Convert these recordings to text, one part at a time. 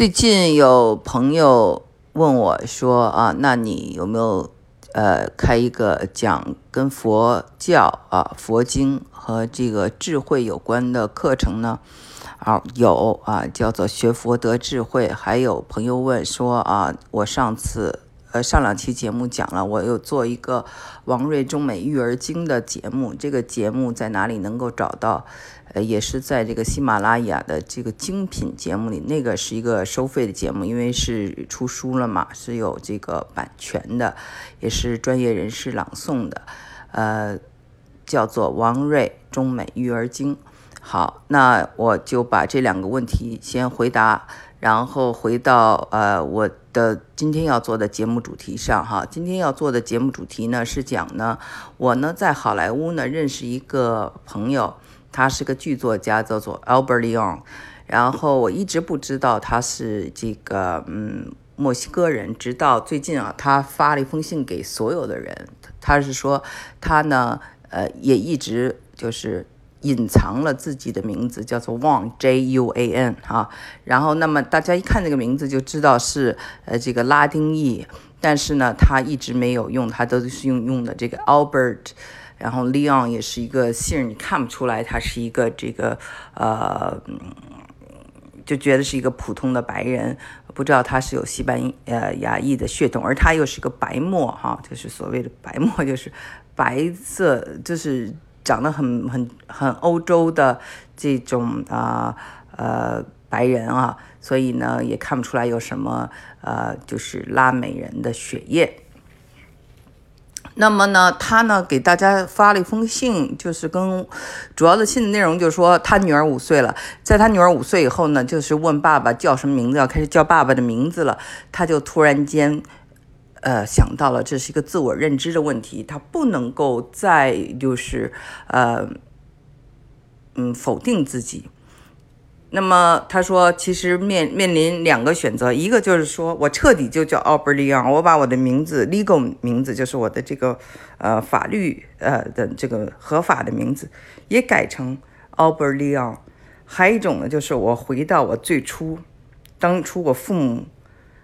最近有朋友问我说啊，那你有没有呃开一个讲跟佛教啊、佛经和这个智慧有关的课程呢？啊，有啊，叫做学佛得智慧。还有朋友问说啊，我上次。呃，上两期节目讲了，我有做一个王瑞中美育儿经的节目，这个节目在哪里能够找到？呃，也是在这个喜马拉雅的这个精品节目里，那个是一个收费的节目，因为是出书了嘛，是有这个版权的，也是专业人士朗诵的，呃，叫做王瑞中美育儿经。好，那我就把这两个问题先回答，然后回到呃我的今天要做的节目主题上哈。今天要做的节目主题呢是讲呢，我呢在好莱坞呢认识一个朋友，他是个剧作家，叫做 Albert Leon，然后我一直不知道他是这个嗯墨西哥人，直到最近啊，他发了一封信给所有的人，他是说他呢呃也一直就是。隐藏了自己的名字，叫做 Wan J U A N 哈，然后那么大家一看这个名字就知道是呃这个拉丁裔，但是呢他一直没有用，他都是用用的这个 Albert，然后 Leon 也是一个姓，你看不出来他是一个这个呃，就觉得是一个普通的白人，不知道他是有西班呃牙裔的血统，而他又是个白墨哈，就是所谓的白墨，就是白色，就是。长得很很很欧洲的这种啊呃白人啊，所以呢也看不出来有什么呃就是拉美人的血液。那么呢，他呢给大家发了一封信，就是跟主要的信的内容就是说，他女儿五岁了，在他女儿五岁以后呢，就是问爸爸叫什么名字，要开始叫爸爸的名字了，他就突然间。呃，想到了这是一个自我认知的问题，他不能够再就是呃，嗯，否定自己。那么他说，其实面面临两个选择，一个就是说我彻底就叫奥伯利昂，我把我的名字 legal 名字，就是我的这个呃法律呃的这个合法的名字，也改成奥伯利昂。还有一种呢，就是我回到我最初当初我父母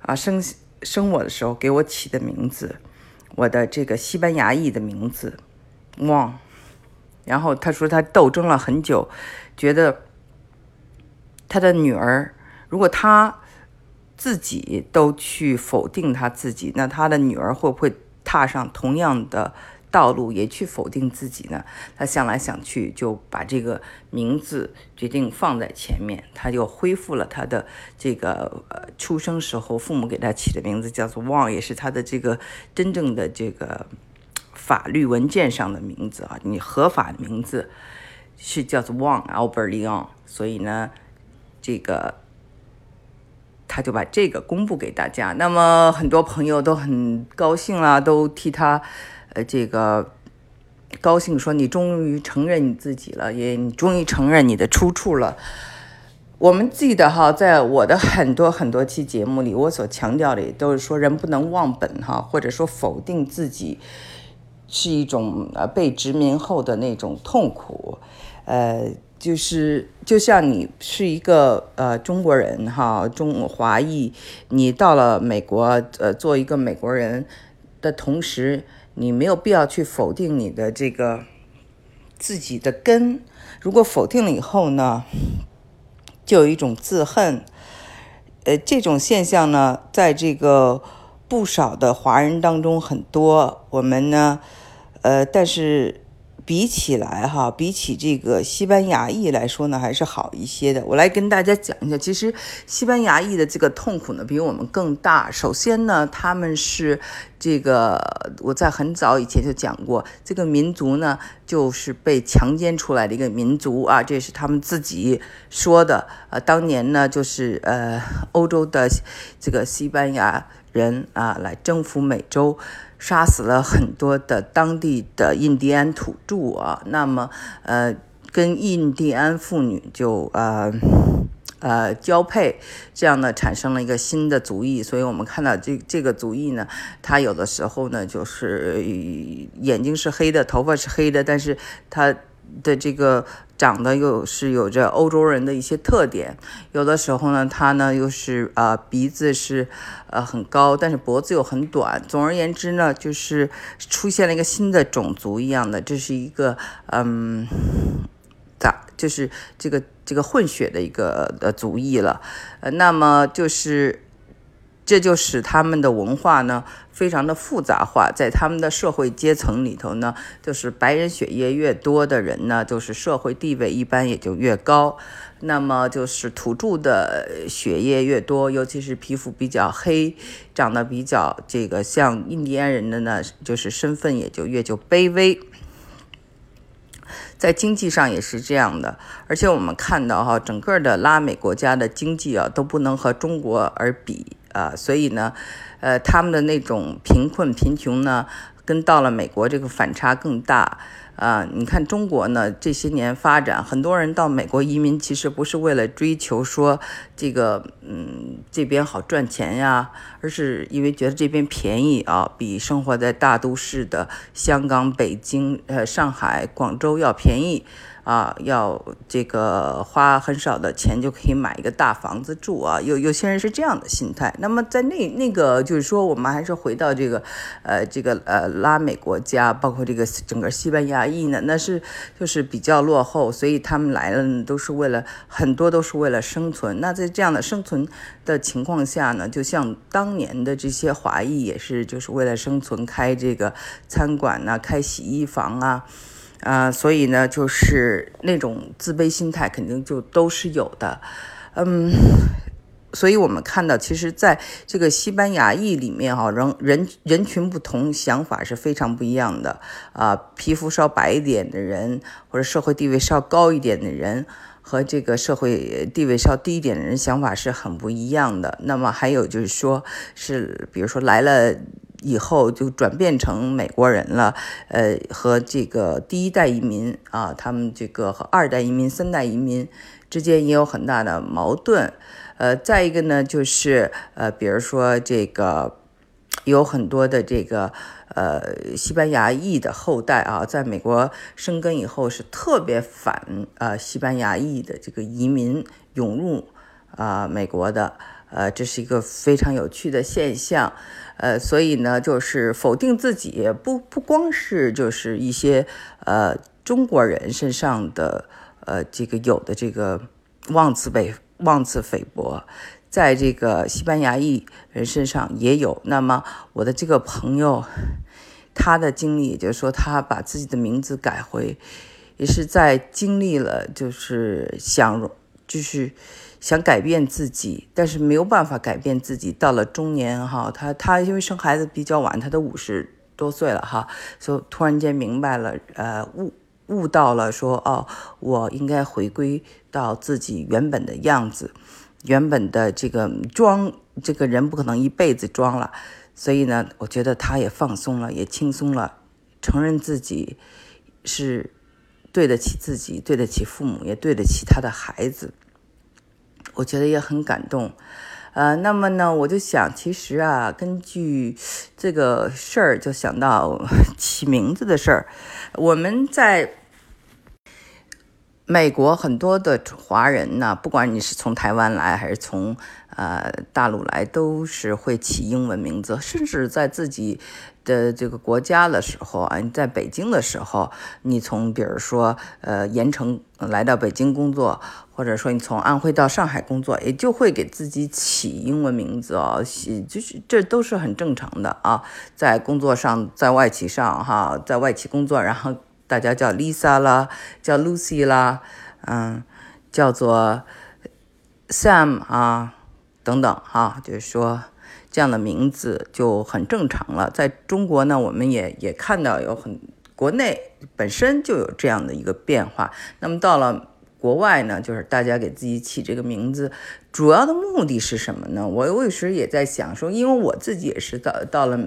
啊生。生我的时候给我起的名字，我的这个西班牙裔的名字，汪。然后他说他斗争了很久，觉得他的女儿，如果他自己都去否定他自己，那他的女儿会不会踏上同样的？道路也去否定自己呢？他想来想去，就把这个名字决定放在前面，他就恢复了他的这个呃出生时候父母给他起的名字，叫做旺，也是他的这个真正的这个法律文件上的名字啊，你合法的名字是叫做旺 Albert Leon，所以呢，这个他就把这个公布给大家。那么很多朋友都很高兴啊，都替他。这个高兴说你终于承认你自己了，也你终于承认你的出处了。我们记得哈，在我的很多很多期节目里，我所强调的也都是说人不能忘本哈，或者说否定自己是一种呃被殖民后的那种痛苦。呃，就是就像你是一个呃中国人哈，中华裔，你到了美国呃做一个美国人的同时。你没有必要去否定你的这个自己的根，如果否定了以后呢，就有一种自恨。呃，这种现象呢，在这个不少的华人当中很多。我们呢，呃，但是。比起来哈，比起这个西班牙裔来说呢，还是好一些的。我来跟大家讲一下，其实西班牙裔的这个痛苦呢，比我们更大。首先呢，他们是这个，我在很早以前就讲过，这个民族呢，就是被强奸出来的一个民族啊，这是他们自己说的。呃，当年呢，就是呃，欧洲的这个西班牙人啊，来征服美洲。杀死了很多的当地的印第安土著啊，那么呃，跟印第安妇女就呃呃交配，这样呢产生了一个新的族裔。所以我们看到这这个族裔呢，他有的时候呢就是眼睛是黑的，头发是黑的，但是他的这个长得又是有着欧洲人的一些特点，有的时候呢，他呢又是啊鼻子是呃很高，但是脖子又很短。总而言之呢，就是出现了一个新的种族一样的，这是一个嗯咋就是这个这个混血的一个呃族裔了。呃，那么就是。这就使他们的文化呢非常的复杂化，在他们的社会阶层里头呢，就是白人血液越多的人呢，就是社会地位一般也就越高。那么就是土著的血液越多，尤其是皮肤比较黑、长得比较这个像印第安人的呢，就是身份也就越就卑微。在经济上也是这样的，而且我们看到哈，整个的拉美国家的经济啊都不能和中国而比。啊，所以呢，呃，他们的那种贫困贫穷呢，跟到了美国这个反差更大。啊，你看中国呢，这些年发展，很多人到美国移民，其实不是为了追求说这个，嗯，这边好赚钱呀，而是因为觉得这边便宜啊，比生活在大都市的香港、北京、呃、上海、广州要便宜。啊，要这个花很少的钱就可以买一个大房子住啊，有有些人是这样的心态。那么在那那个就是说，我们还是回到这个，呃，这个呃拉美国家，包括这个整个西班牙裔呢，那是就是比较落后，所以他们来了都是为了很多都是为了生存。那在这样的生存的情况下呢，就像当年的这些华裔也是就是为了生存开这个餐馆呐，开洗衣房啊。啊，所以呢，就是那种自卑心态肯定就都是有的，嗯，所以我们看到，其实在这个西班牙裔里面哈，人人人群不同，想法是非常不一样的啊。皮肤稍白一点的人，或者社会地位稍高一点的人，和这个社会地位稍低一点的人，想法是很不一样的。那么还有就是说，是比如说来了。以后就转变成美国人了，呃，和这个第一代移民啊，他们这个和二代移民、三代移民之间也有很大的矛盾，呃，再一个呢，就是呃，比如说这个有很多的这个呃西班牙裔的后代啊，在美国生根以后是特别反呃西班牙裔的这个移民涌入啊美国的。呃，这是一个非常有趣的现象，呃，所以呢，就是否定自己不不光是就是一些呃中国人身上的呃这个有的这个妄自菲妄自菲薄，在这个西班牙裔人身上也有。那么我的这个朋友，他的经历，也就是说，他把自己的名字改回，也是在经历了就是想就是。想改变自己，但是没有办法改变自己。到了中年，哈，他他因为生孩子比较晚，他都五十多岁了，哈，就突然间明白了，呃，悟悟到了，说哦，我应该回归到自己原本的样子，原本的这个装，这个人不可能一辈子装了。所以呢，我觉得他也放松了，也轻松了，承认自己是对得起自己，对得起父母，也对得起他的孩子。我觉得也很感动，呃，那么呢，我就想，其实啊，根据这个事儿，就想到 起名字的事儿。我们在美国很多的华人呢，不管你是从台湾来还是从呃大陆来，都是会起英文名字，甚至在自己。的这个国家的时候啊，你在北京的时候，你从比如说呃盐城来到北京工作，或者说你从安徽到上海工作，也就会给自己起英文名字哦，起就是这都是很正常的啊。在工作上，在外企上哈，在外企工作，然后大家叫 Lisa 啦，叫 Lucy 啦，嗯，叫做 Sam 啊等等哈，就是说。这样的名字就很正常了。在中国呢，我们也也看到有很国内本身就有这样的一个变化。那么到了。国外呢，就是大家给自己起这个名字，主要的目的是什么呢？我有时也在想说，因为我自己也是到到了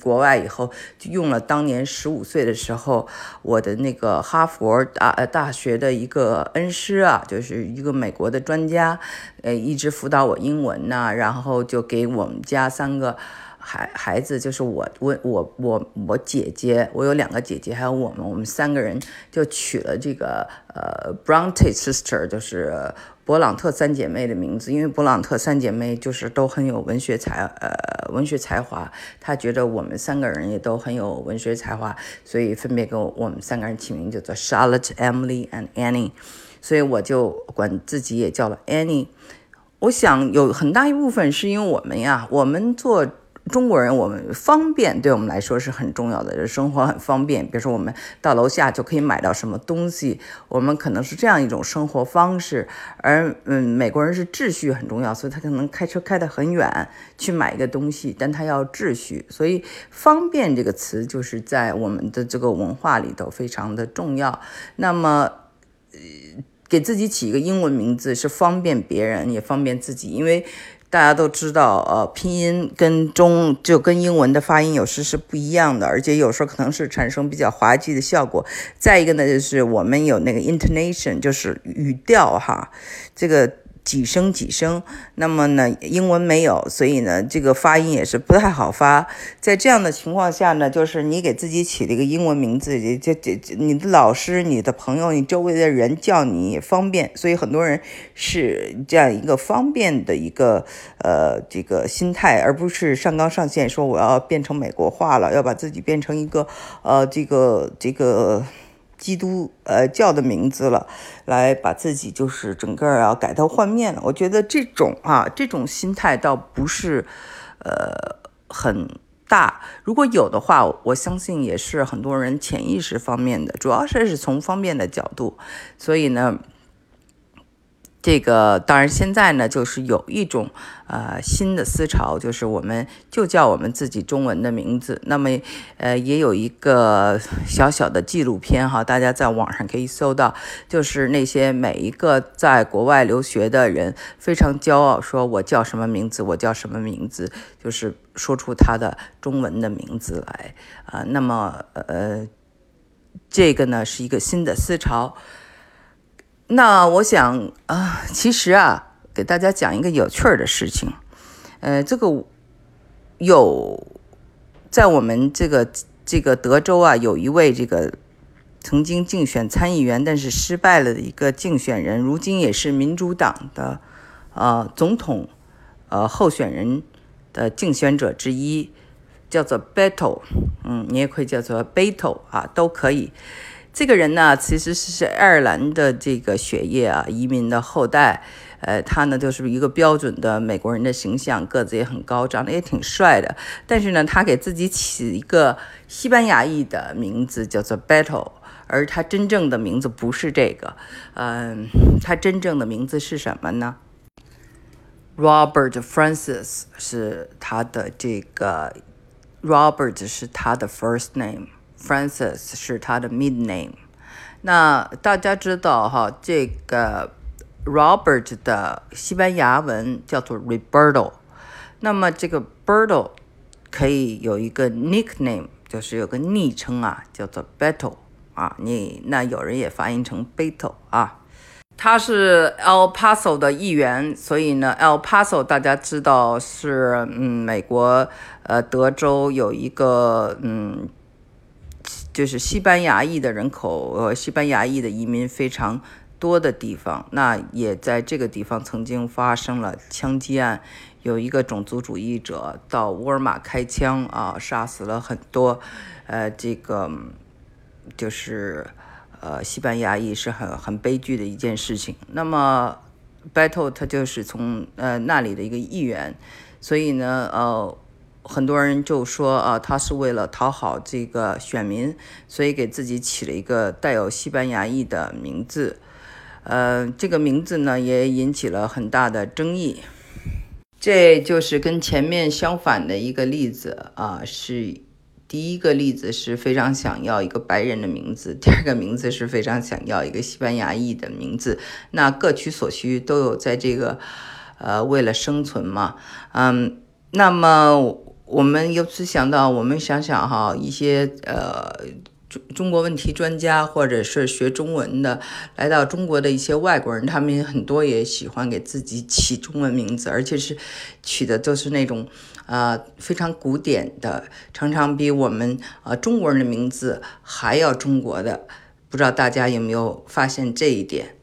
国外以后，就用了当年十五岁的时候，我的那个哈佛大大学的一个恩师啊，就是一个美国的专家，呃，一直辅导我英文呐，然后就给我们家三个。孩孩子就是我我我我我姐姐，我有两个姐姐，还有我们，我们三个人就取了这个呃 Bronte sister，就是勃朗特三姐妹的名字，因为勃朗特三姐妹就是都很有文学才呃文学才华，他觉得我们三个人也都很有文学才华，所以分别给我们三个人起名叫做 Charlotte、Emily and Annie，所以我就管自己也叫了 Annie。我想有很大一部分是因为我们呀，我们做。中国人，我们方便对我们来说是很重要的，生活很方便。比如说，我们到楼下就可以买到什么东西，我们可能是这样一种生活方式。而嗯，美国人是秩序很重要，所以他可能开车开得很远去买一个东西，但他要秩序。所以“方便”这个词就是在我们的这个文化里头非常的重要。那么，呃，给自己起一个英文名字是方便别人，也方便自己，因为。大家都知道，呃，拼音跟中就跟英文的发音有时是不一样的，而且有时候可能是产生比较滑稽的效果。再一个呢，就是我们有那个 intonation，就是语调哈，这个。几声几声，那么呢，英文没有，所以呢，这个发音也是不太好发。在这样的情况下呢，就是你给自己起了一个英文名字，这这这你的老师、你的朋友、你周围的人叫你也方便，所以很多人是这样一个方便的一个呃这个心态，而不是上纲上线说我要变成美国化了，要把自己变成一个呃这个这个。基督呃教的名字了，来把自己就是整个要改头换面了。我觉得这种啊这种心态倒不是呃很大，如果有的话，我相信也是很多人潜意识方面的，主要是是从方便的角度，所以呢。这个当然，现在呢，就是有一种呃新的思潮，就是我们就叫我们自己中文的名字。那么，呃，也有一个小小的纪录片哈，大家在网上可以搜到，就是那些每一个在国外留学的人非常骄傲，说我叫什么名字，我叫什么名字，就是说出他的中文的名字来啊。那么，呃，这个呢是一个新的思潮。那我想啊，其实啊，给大家讲一个有趣儿的事情。呃，这个有在我们这个这个德州啊，有一位这个曾经竞选参议员，但是失败了的一个竞选人，如今也是民主党的呃总统呃候选人的竞选者之一，叫做 Beto，嗯，你也可以叫做 Beto 啊，都可以。这个人呢，其实是是爱尔兰的这个血液啊，移民的后代。呃，他呢就是一个标准的美国人的形象，个子也很高，长得也挺帅的。但是呢，他给自己起一个西班牙裔的名字，叫做 Battle，而他真正的名字不是这个。嗯，他真正的名字是什么呢？Robert Francis 是他的这个，Robert 是他的 first name。Francis 是他的 mid name。那大家知道哈，这个 Robert 的西班牙文叫做 Roberto。那么这个 Berto 可以有一个 nickname，就是有个昵称啊，叫做 Beto 啊。你那有人也发音成 Beto 啊。他是 El Paso 的议员，所以呢，El Paso 大家知道是嗯美国呃德州有一个嗯。就是西班牙裔的人口，呃，西班牙裔的移民非常多的地方。那也在这个地方曾经发生了枪击案，有一个种族主义者到沃尔玛开枪啊，杀死了很多，呃，这个就是呃西班牙裔是很很悲剧的一件事情。那么，Battle 他就是从呃那里的一个议员，所以呢，呃。很多人就说啊，他是为了讨好这个选民，所以给自己起了一个带有西班牙裔的名字。呃，这个名字呢也引起了很大的争议。这就是跟前面相反的一个例子啊，是第一个例子是非常想要一个白人的名字，第二个名字是非常想要一个西班牙裔的名字。那各取所需，都有在这个呃为了生存嘛，嗯，那么。我们由此想到，我们想想哈，一些呃中中国问题专家，或者是学中文的，来到中国的一些外国人，他们很多也喜欢给自己起中文名字，而且是取的都是那种啊非常古典的，常常比我们啊中国人的名字还要中国的。不知道大家有没有发现这一点？